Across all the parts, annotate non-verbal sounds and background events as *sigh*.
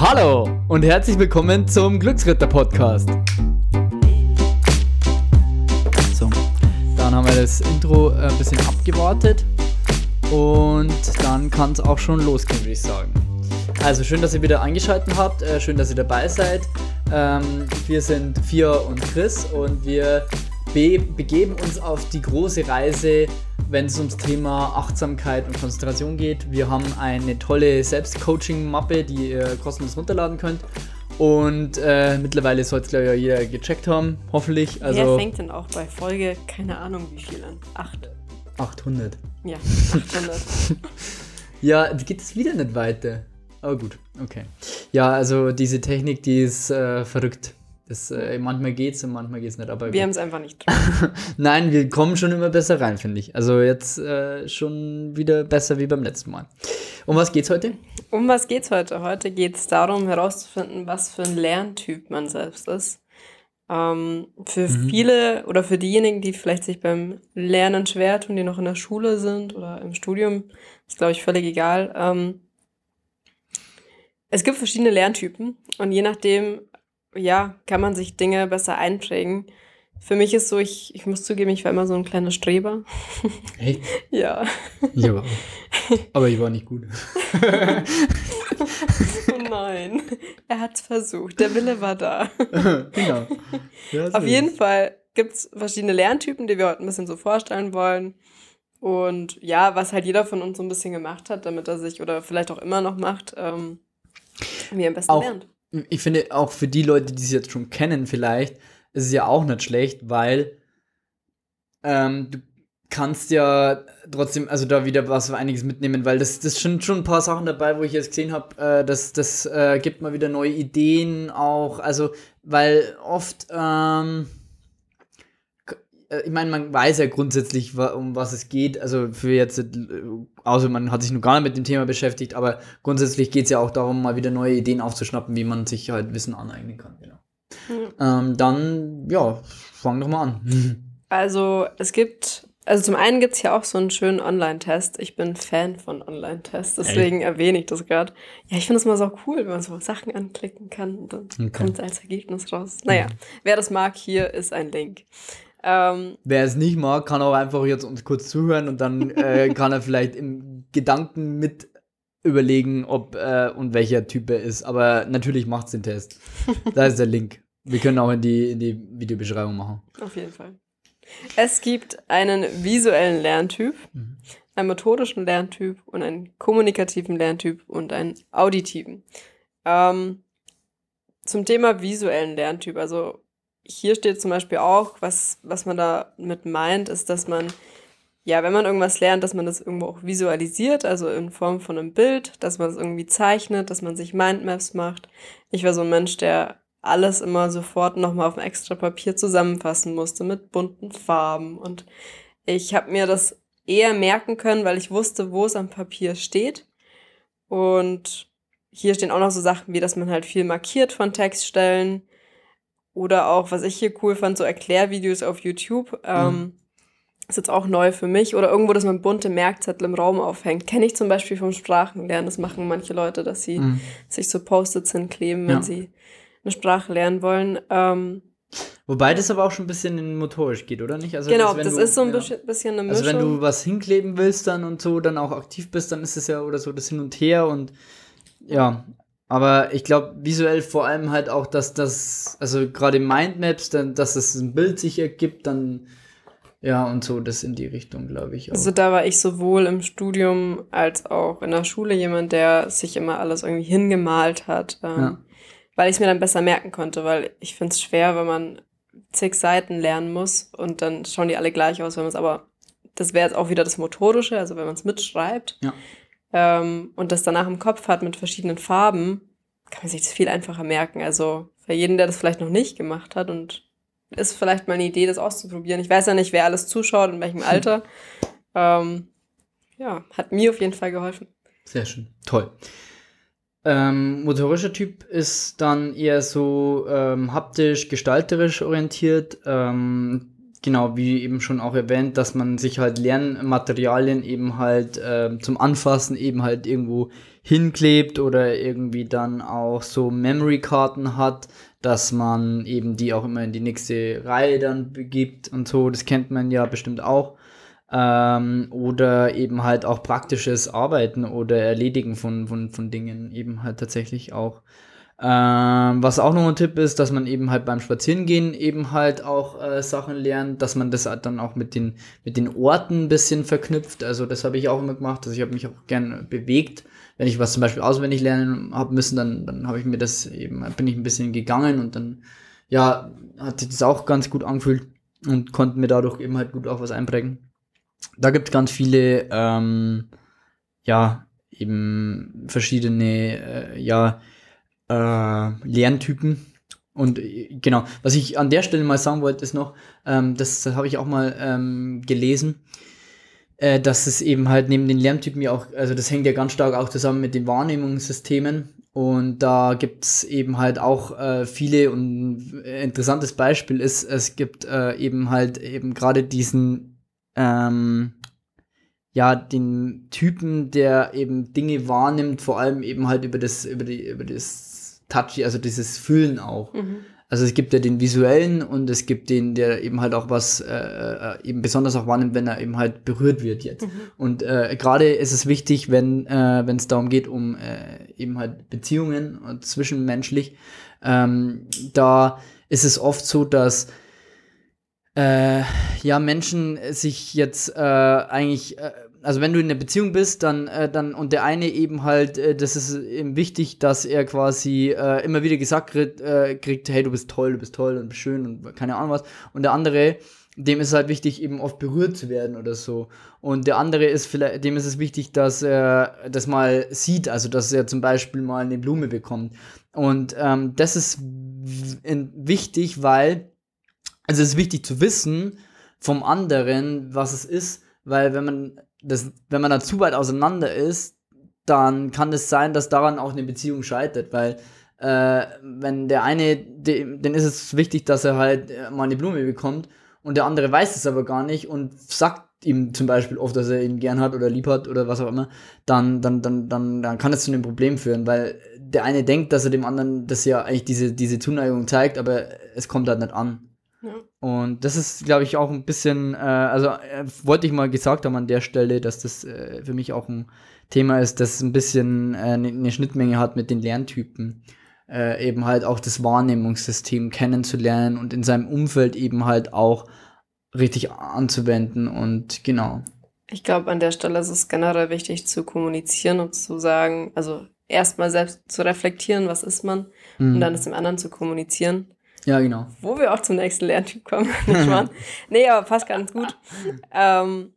Hallo und herzlich willkommen zum Glücksritter Podcast. So, dann haben wir das Intro äh, ein bisschen abgewartet und dann kann es auch schon losgehen, würde ich sagen. Also schön, dass ihr wieder eingeschaltet habt, äh, schön, dass ihr dabei seid. Ähm, wir sind Fia und Chris und wir be begeben uns auf die große Reise wenn es ums Thema Achtsamkeit und Konzentration geht. Wir haben eine tolle Selbstcoaching-Mappe, die ihr kostenlos runterladen könnt. Und äh, mittlerweile sollte es, glaube ich, ja jeder gecheckt haben, hoffentlich. Also, Wer fängt denn auch bei Folge, keine Ahnung wie viel an? Acht. 800. Ja, 800. *laughs* ja, geht es wieder nicht weiter. Aber gut, okay. Ja, also diese Technik, die ist äh, verrückt. Das, äh, manchmal geht's und manchmal geht's nicht. Aber wir haben es einfach nicht. *laughs* Nein, wir kommen schon immer besser rein, finde ich. Also jetzt äh, schon wieder besser wie beim letzten Mal. Um was geht's heute? Um was geht's heute? Heute geht es darum, herauszufinden, was für ein Lerntyp man selbst ist. Ähm, für mhm. viele oder für diejenigen, die vielleicht sich beim Lernen schwer tun, die noch in der Schule sind oder im Studium, ist glaube ich völlig egal. Ähm, es gibt verschiedene Lerntypen und je nachdem, ja, kann man sich Dinge besser einprägen. Für mich ist so, ich, ich muss zugeben, ich war immer so ein kleiner Streber. Hey? *laughs* ja. Ja, aber ich war nicht gut. oh nein, er hat es versucht, der Wille war da. *laughs* genau. Ja, Auf jeden ist. Fall gibt es verschiedene Lerntypen, die wir heute ein bisschen so vorstellen wollen. Und ja, was halt jeder von uns so ein bisschen gemacht hat, damit er sich oder vielleicht auch immer noch macht, ähm, wie er am besten auch, lernt ich finde auch für die Leute, die es jetzt schon kennen, vielleicht, ist es ja auch nicht schlecht, weil ähm, du kannst ja trotzdem, also da wieder was für einiges mitnehmen, weil das, das sind schon ein paar Sachen dabei, wo ich jetzt gesehen habe, äh, das, das äh, gibt mal wieder neue Ideen auch, also, weil oft, ähm, äh, ich meine, man weiß ja grundsätzlich, um was es geht. Also für jetzt, äh, außer man hat sich noch gar nicht mit dem Thema beschäftigt, aber grundsätzlich geht es ja auch darum, mal wieder neue Ideen aufzuschnappen, wie man sich halt Wissen aneignen kann. Genau. Mhm. Ähm, dann, ja, fang doch mal an. *laughs* Also es gibt, also zum einen gibt es ja auch so einen schönen Online-Test. Ich bin Fan von Online-Tests, deswegen Ey. erwähne ich das gerade. Ja, ich finde es immer so cool, wenn man so Sachen anklicken kann und dann okay. kommt es als Ergebnis raus. Naja, mhm. wer das mag, hier ist ein Link. Ähm, Wer es nicht mag, kann auch einfach jetzt uns kurz zuhören und dann äh, *laughs* kann er vielleicht im Gedanken mit überlegen, ob äh, und welcher Typ er ist. Aber natürlich macht es den Test. da ist der Link. Wir können auch in die, in die Videobeschreibung machen. Auf jeden Fall. Es gibt einen visuellen Lerntyp, mhm. einen methodischen Lerntyp und einen kommunikativen Lerntyp und einen auditiven. Ähm, zum Thema visuellen Lerntyp, also hier steht zum Beispiel auch, was, was man damit meint, ist, dass man, ja, wenn man irgendwas lernt, dass man das irgendwo auch visualisiert, also in Form von einem Bild, dass man es irgendwie zeichnet, dass man sich Mindmaps macht. Ich war so ein Mensch, der alles immer sofort nochmal auf ein extra Papier zusammenfassen musste mit bunten Farben. Und ich habe mir das eher merken können, weil ich wusste, wo es am Papier steht. Und hier stehen auch noch so Sachen wie, dass man halt viel markiert von Textstellen oder auch, was ich hier cool fand, so Erklärvideos auf YouTube. Ähm, mhm. Ist jetzt auch neu für mich. Oder irgendwo, dass man bunte Merkzettel im Raum aufhängt. Kenne ich zum Beispiel vom Sprachenlernen. Das machen manche Leute, dass sie mhm. sich so Post-its hinkleben, wenn ja. sie eine Sprache lernen wollen. Ähm, Wobei das aber auch schon ein bisschen in motorisch geht, oder nicht? Also genau, das, das du, ist so ein ja. bisschen eine Mischung. Also wenn du was hinkleben willst dann und so, dann auch aktiv bist, dann ist es ja oder so das Hin und Her und ja, aber ich glaube, visuell vor allem halt auch, dass das, also gerade Mindmaps, dann, dass das ein Bild sich ergibt, dann ja, und so, das in die Richtung, glaube ich. Auch. Also da war ich sowohl im Studium als auch in der Schule jemand, der sich immer alles irgendwie hingemalt hat, ähm, ja. weil ich es mir dann besser merken konnte, weil ich finde es schwer, wenn man zig Seiten lernen muss und dann schauen die alle gleich aus, wenn man es aber, das wäre jetzt auch wieder das Motorische, also wenn man es mitschreibt. Ja ähm, und das danach im Kopf hat mit verschiedenen Farben, kann man sich das viel einfacher merken. Also für jeden, der das vielleicht noch nicht gemacht hat und ist vielleicht mal eine Idee, das auszuprobieren. Ich weiß ja nicht, wer alles zuschaut, in welchem *laughs* Alter. ähm, ja, hat mir auf jeden Fall geholfen. Sehr schön. Toll. Ähm, motorischer Typ ist dann eher so ähm, haptisch, gestalterisch orientiert. Ähm, genau, wie eben schon auch erwähnt, dass man sich halt Lernmaterialien eben halt äh, zum Anfassen eben halt irgendwo hinklebt oder irgendwie dann auch so Memory-Karten hat, dass man eben die auch immer in die nächste Reihe dann begibt und so. Das kennt man ja bestimmt auch. Ähm, oder eben halt auch praktisches Arbeiten oder Erledigen von, von, von Dingen eben halt tatsächlich auch. Ähm, was auch noch ein Tipp ist, dass man eben halt beim Spazierengehen eben halt auch äh, Sachen lernt, dass man das halt dann auch mit den, mit den Orten ein bisschen verknüpft. Also das habe ich auch immer gemacht. Also ich habe mich auch gern bewegt. Wenn ich was zum Beispiel auswendig lernen habe müssen, dann, dann habe ich mir das eben, bin ich ein bisschen gegangen und dann, ja, hat sich das auch ganz gut angefühlt und konnte mir dadurch eben halt gut auch was einprägen. Da gibt es ganz viele, ähm, ja, eben verschiedene, äh, ja, äh, Lerntypen. Und äh, genau, was ich an der Stelle mal sagen wollte, ist noch, ähm, das habe ich auch mal ähm, gelesen, äh, dass es eben halt neben den Lerntypen ja auch, also das hängt ja ganz stark auch zusammen mit den Wahrnehmungssystemen. Und da gibt es eben halt auch äh, viele und ein interessantes Beispiel ist, es gibt äh, eben halt eben gerade diesen ähm, ja, den Typen, der eben Dinge wahrnimmt, vor allem eben halt über das, über die, über das touchy, also dieses Fühlen auch. Mhm. Also es gibt ja den visuellen und es gibt den, der eben halt auch was äh, äh, eben besonders auch wahrnimmt, wenn er eben halt berührt wird jetzt. Mhm. Und äh, gerade ist es wichtig, wenn äh, wenn es darum geht, um äh, eben halt Beziehungen und zwischenmenschlich, ähm, da ist es oft so, dass äh, ja Menschen sich jetzt äh, eigentlich äh, also wenn du in einer Beziehung bist, dann, äh, dann und der eine eben halt, äh, das ist eben wichtig, dass er quasi äh, immer wieder gesagt kriegt, äh, kriegt, hey, du bist toll, du bist toll und bist schön und keine Ahnung was. Und der andere, dem ist halt wichtig, eben oft berührt zu werden oder so. Und der andere ist vielleicht, dem ist es wichtig, dass er das mal sieht, also dass er zum Beispiel mal eine Blume bekommt. Und ähm, das ist wichtig, weil, also es ist wichtig zu wissen vom anderen, was es ist, weil wenn man das, wenn man da zu weit auseinander ist, dann kann es sein, dass daran auch eine Beziehung scheitert, weil äh, wenn der eine, dem, dann ist es wichtig, dass er halt äh, mal eine Blume bekommt und der andere weiß es aber gar nicht und sagt ihm zum Beispiel oft, dass er ihn gern hat oder lieb hat oder was auch immer, dann, dann, dann, dann, dann kann es zu einem Problem führen, weil der eine denkt, dass er dem anderen das ja eigentlich diese, diese Zuneigung zeigt, aber es kommt halt nicht an. Und das ist, glaube ich, auch ein bisschen, äh, also äh, wollte ich mal gesagt haben an der Stelle, dass das äh, für mich auch ein Thema ist, das ein bisschen eine äh, ne Schnittmenge hat mit den Lerntypen. Äh, eben halt auch das Wahrnehmungssystem kennenzulernen und in seinem Umfeld eben halt auch richtig anzuwenden und genau. Ich glaube, an der Stelle ist es generell wichtig zu kommunizieren und zu sagen, also erstmal selbst zu reflektieren, was ist man, mhm. und dann es dem anderen zu kommunizieren. Ja, genau. Wo wir auch zum nächsten Lerntyp kommen. *laughs* nee, aber passt ganz gut. Ähm,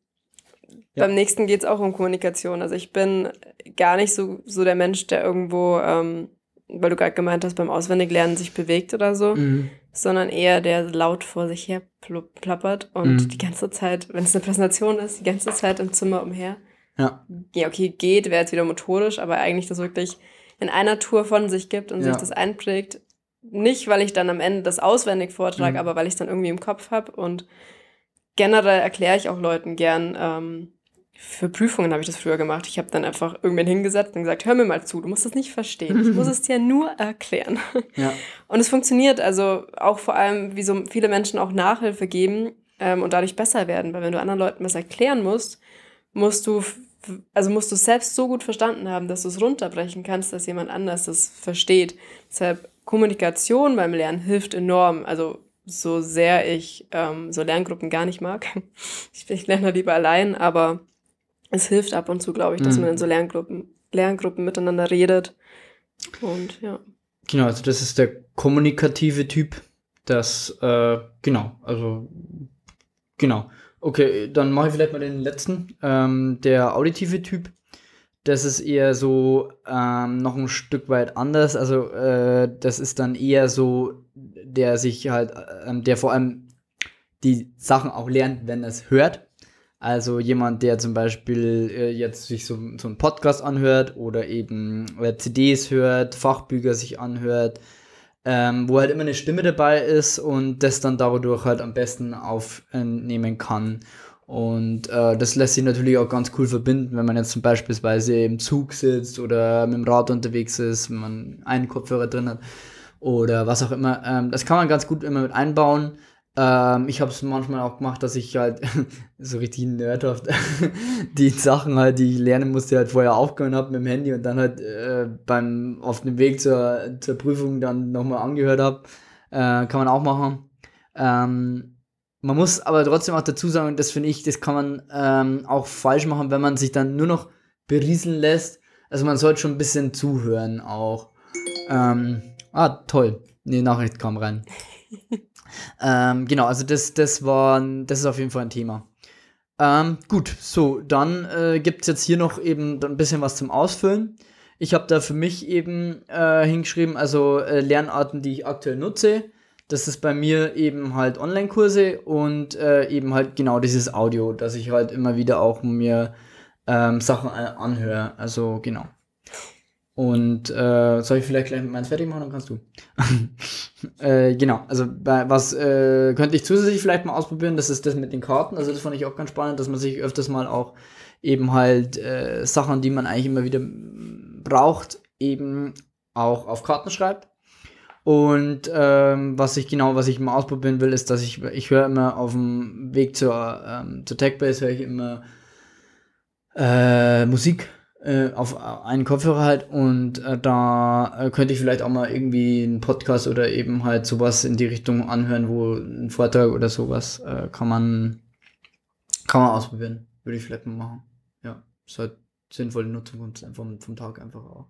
ja. Beim nächsten geht es auch um Kommunikation. Also ich bin gar nicht so, so der Mensch, der irgendwo, ähm, weil du gerade gemeint hast, beim Auswendiglernen sich bewegt oder so, mhm. sondern eher der laut vor sich her plappert und mhm. die ganze Zeit, wenn es eine Präsentation ist, die ganze Zeit im Zimmer umher. Ja. Ja, okay, geht, wäre jetzt wieder motorisch, aber eigentlich das wirklich in einer Tour von sich gibt und ja. sich das einprägt, nicht, weil ich dann am Ende das auswendig vortrage, mhm. aber weil ich es dann irgendwie im Kopf habe. Und generell erkläre ich auch Leuten gern, ähm, für Prüfungen habe ich das früher gemacht. Ich habe dann einfach irgendwann hingesetzt und gesagt, hör mir mal zu, du musst das nicht verstehen. Ich muss *laughs* es dir nur erklären. Ja. Und es funktioniert also auch vor allem, wie so viele Menschen auch Nachhilfe geben ähm, und dadurch besser werden. Weil wenn du anderen Leuten was erklären musst, musst du also musst du es selbst so gut verstanden haben, dass du es runterbrechen kannst, dass jemand anders das versteht. Deshalb Kommunikation beim Lernen hilft enorm. Also so sehr ich ähm, so Lerngruppen gar nicht mag. *laughs* Ich, ich lerne lieber allein, aber es hilft ab und zu, glaube ich, dass mhm. man in so Lerngruppen, Lerngruppen miteinander redet. Und ja. Genau, also das ist der kommunikative Typ. Das, äh, genau, also genau. Okay, dann mache ich vielleicht mal den letzten. Ähm, der auditive Typ. Das ist eher so ähm, noch ein Stück weit anders. Also äh, das ist dann eher so, der sich halt, äh, der vor allem die Sachen auch lernt, wenn er es hört. Also jemand, der zum Beispiel äh, jetzt sich so, so einen Podcast anhört oder eben äh, CDs hört, Fachbücher sich anhört, ähm, wo halt immer eine Stimme dabei ist und das dann dadurch halt am besten aufnehmen kann. Und äh, das lässt sich natürlich auch ganz cool verbinden, wenn man jetzt zum Beispiel im Zug sitzt oder mit dem Rad unterwegs ist, wenn man einen Kopfhörer drin hat oder was auch immer. Ähm, das kann man ganz gut immer mit einbauen. Ähm, ich habe es manchmal auch gemacht, dass ich halt *laughs* so richtig nerdhaft *laughs* die Sachen halt, die ich lernen musste, halt vorher aufgehört habe mit dem Handy und dann halt äh, beim auf dem Weg zur, zur Prüfung dann nochmal angehört habe. Äh, kann man auch machen. Ähm, man muss aber trotzdem auch dazu sagen, das finde ich, das kann man ähm, auch falsch machen, wenn man sich dann nur noch berieseln lässt. Also man sollte schon ein bisschen zuhören auch. Ähm, ah, toll. Die Nachricht kam rein. *laughs* ähm, genau, also das, das war, das ist auf jeden Fall ein Thema. Ähm, gut, so, dann äh, gibt es jetzt hier noch eben ein bisschen was zum Ausfüllen. Ich habe da für mich eben äh, hingeschrieben, also äh, Lernarten, die ich aktuell nutze. Das ist bei mir eben halt Online-Kurse und äh, eben halt genau dieses Audio, dass ich halt immer wieder auch mir ähm, Sachen äh, anhöre. Also genau. Und äh, soll ich vielleicht gleich meins fertig machen, dann kannst du. *laughs* äh, genau, also bei, was äh, könnte ich zusätzlich vielleicht mal ausprobieren, das ist das mit den Karten. Also das fand ich auch ganz spannend, dass man sich öfters mal auch eben halt äh, Sachen, die man eigentlich immer wieder braucht, eben auch auf Karten schreibt. Und ähm, was ich genau, was ich mal ausprobieren will, ist, dass ich, ich höre immer auf dem Weg zur, ähm, zur Techbase, höre ich immer äh, Musik äh, auf einen Kopfhörer halt und äh, da äh, könnte ich vielleicht auch mal irgendwie einen Podcast oder eben halt sowas in die Richtung anhören, wo ein Vortrag oder sowas äh, kann man kann man ausprobieren. Würde ich vielleicht mal machen. Ja, ist halt sinnvolle Nutzung vom, vom Tag einfach auch.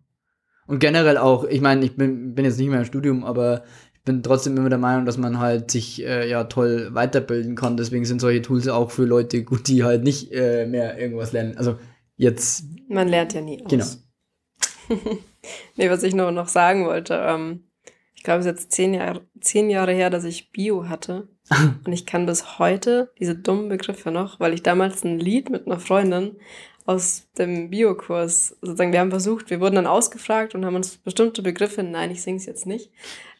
Und generell auch, ich meine, ich bin, bin jetzt nicht mehr im Studium, aber ich bin trotzdem immer der Meinung, dass man halt sich äh, ja toll weiterbilden kann. Deswegen sind solche Tools auch für Leute gut, die halt nicht äh, mehr irgendwas lernen. Also jetzt. Man lernt ja nie aus. Genau. *laughs* nee, was ich nur noch sagen wollte, ähm, ich glaube, es ist jetzt zehn Jahre, zehn Jahre her, dass ich Bio hatte. *laughs* und ich kann bis heute diese dummen Begriffe noch, weil ich damals ein Lied mit einer Freundin aus dem Biokurs. Sozusagen, wir haben versucht, wir wurden dann ausgefragt und haben uns bestimmte Begriffe, nein, ich singe es jetzt nicht,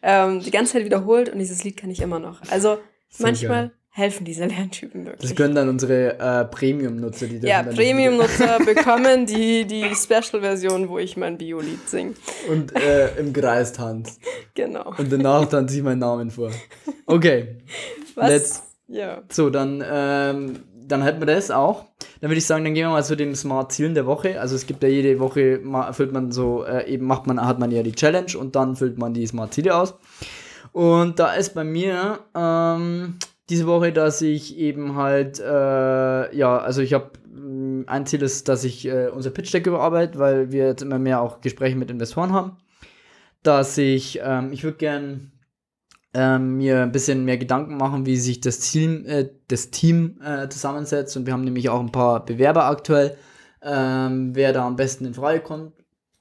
ähm, die ganze Zeit wiederholt und dieses Lied kann ich immer noch. Also manchmal geil. helfen diese Lerntypen wirklich. Das können dann unsere äh, Premium-Nutzer, die Ja, Premium-Nutzer bekommen die, die Special-Version, wo ich mein Bio-Lied singe. Und äh, im Kreis tanzt. Genau. Und danach tanze ich meinen Namen vor. Okay. Was? Let's. Ja. So, dann ähm, dann hätten wir das auch. Dann würde ich sagen, dann gehen wir mal zu den Smart-Zielen der Woche. Also es gibt ja jede Woche, füllt man so, äh, eben macht man, hat man ja die Challenge und dann füllt man die Smart-Ziele aus. Und da ist bei mir ähm, diese Woche, dass ich eben halt, äh, ja, also ich habe, mm, ein Ziel ist, dass ich äh, unser Pitch-Deck überarbeite, weil wir jetzt immer mehr auch Gespräche mit Investoren haben. Dass ich, ähm, ich würde gern ähm, mir ein bisschen mehr Gedanken machen, wie sich das Team, äh, das Team äh, zusammensetzt. Und wir haben nämlich auch ein paar Bewerber aktuell, ähm, wer da am besten in Frage kommt.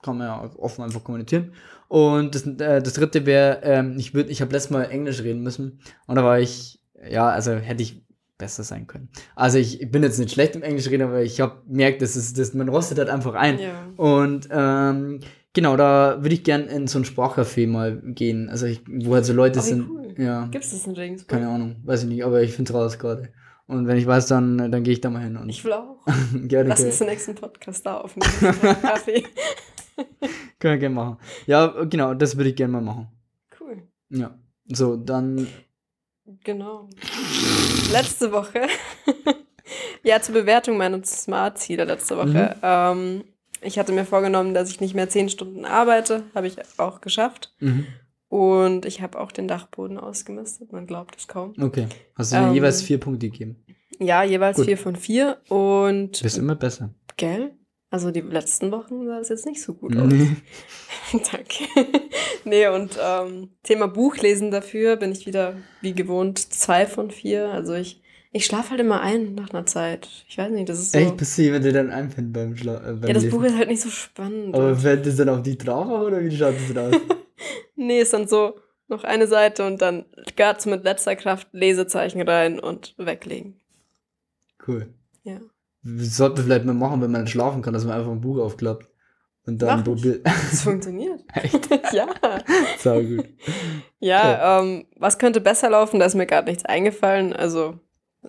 Kann man ja offen einfach kommunizieren. Und das, äh, das dritte wäre, ähm, ich, würd, ich habe letztes Mal Englisch reden müssen. Und da war ich, ja, also hätte ich besser sein können. Also ich, ich bin jetzt nicht schlecht im Englisch reden, aber ich habe gemerkt, dass es, dass man rostet halt einfach ein. Ja. Und ähm, Genau, da würde ich gern in so ein Sprachcafé mal gehen. Also ich, wo halt so Leute oh, sind. Cool. Ja. Gibt es das in Regensburg? Keine Ahnung, weiß ich nicht, aber ich finde es raus gerade. Und wenn ich weiß, dann, dann gehe ich da mal hin. Und ich will auch. *laughs* gerne. Lass uns den nächsten Podcast da aufnehmen. Kaffee. *laughs* Können wir gerne machen. Ja, genau, das würde ich gerne mal machen. Cool. Ja. So, dann. Genau. Letzte Woche. *laughs* ja, zur Bewertung meiner Smart-Ziele letzte Woche. Mhm. Ähm, ich hatte mir vorgenommen, dass ich nicht mehr zehn Stunden arbeite. Habe ich auch geschafft. Mhm. Und ich habe auch den Dachboden ausgemistet. Man glaubt es kaum. Okay. Hast du mir ähm, jeweils vier Punkte gegeben? Ja, jeweils Gut. vier von vier. Und. Du bist immer besser. Gell? Also die letzten Wochen sah es jetzt nicht so gut aus. Nee. *laughs* Danke. nee, und ähm, Thema Buchlesen dafür bin ich wieder wie gewohnt zwei von vier. Also ich ich schlafe halt immer ein nach einer Zeit. Ich weiß nicht, das ist so. Echt? Bist du jemand, der dann einpennt beim Schlafen? Äh, ja, das Lesen? Buch ist halt nicht so spannend. Aber fällt das dann auf die drauf oder wie schaut das raus? *laughs* nee, ist dann so noch eine Seite und dann Guards mit letzter Kraft Lesezeichen rein und weglegen. Cool. Ja. Das sollte man vielleicht mal machen, wenn man schlafen kann, dass man einfach ein Buch aufklappt. Und dann Mach probier. *laughs* Das funktioniert. *laughs* ja. Sau gut. Ja, ähm, was könnte besser laufen? Da ist mir gerade nichts eingefallen. Also,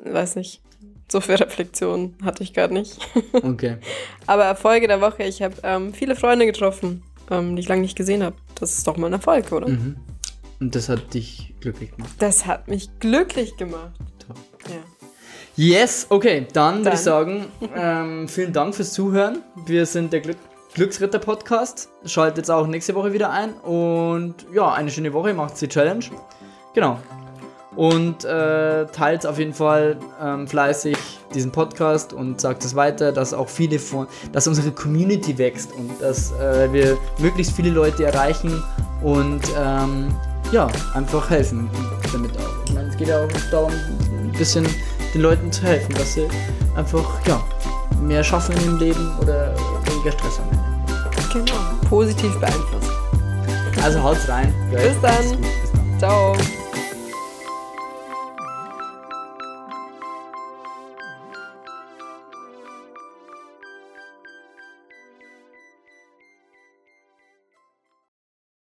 weiß nicht. So viel Reflexion hatte ich gerade nicht. *laughs* Okay. Aber Erfolge der Woche. Ich habe ähm, viele Freunde getroffen, ähm, die ich lange nicht gesehen habe. Das ist doch mal ein Erfolg, oder? Mhm. Und das hat dich glücklich gemacht. Das hat mich glücklich gemacht. Toll. Ja. Yes, okay, dann würde Dann. ich sagen, ähm, vielen Dank fürs Zuhören. Wir sind der Glück Glücksritter Podcast. Schaltet jetzt auch nächste Woche wieder ein. Und ja, eine schöne Woche, macht die Challenge. Genau. Und äh, teilt auf jeden Fall ähm, fleißig diesen Podcast und sagt es weiter, dass auch viele von, dass unsere Community wächst und dass äh, wir möglichst viele Leute erreichen und ähm, ja, einfach helfen damit auch. Ich meine, es geht ja auch darum, ein bisschen den Leuten zu helfen, dass sie einfach ja, mehr schaffen im Leben oder weniger Stress haben. Genau. Positiv beeinflusst. Also haut's rein. Bis dann. Bis dann. Ciao.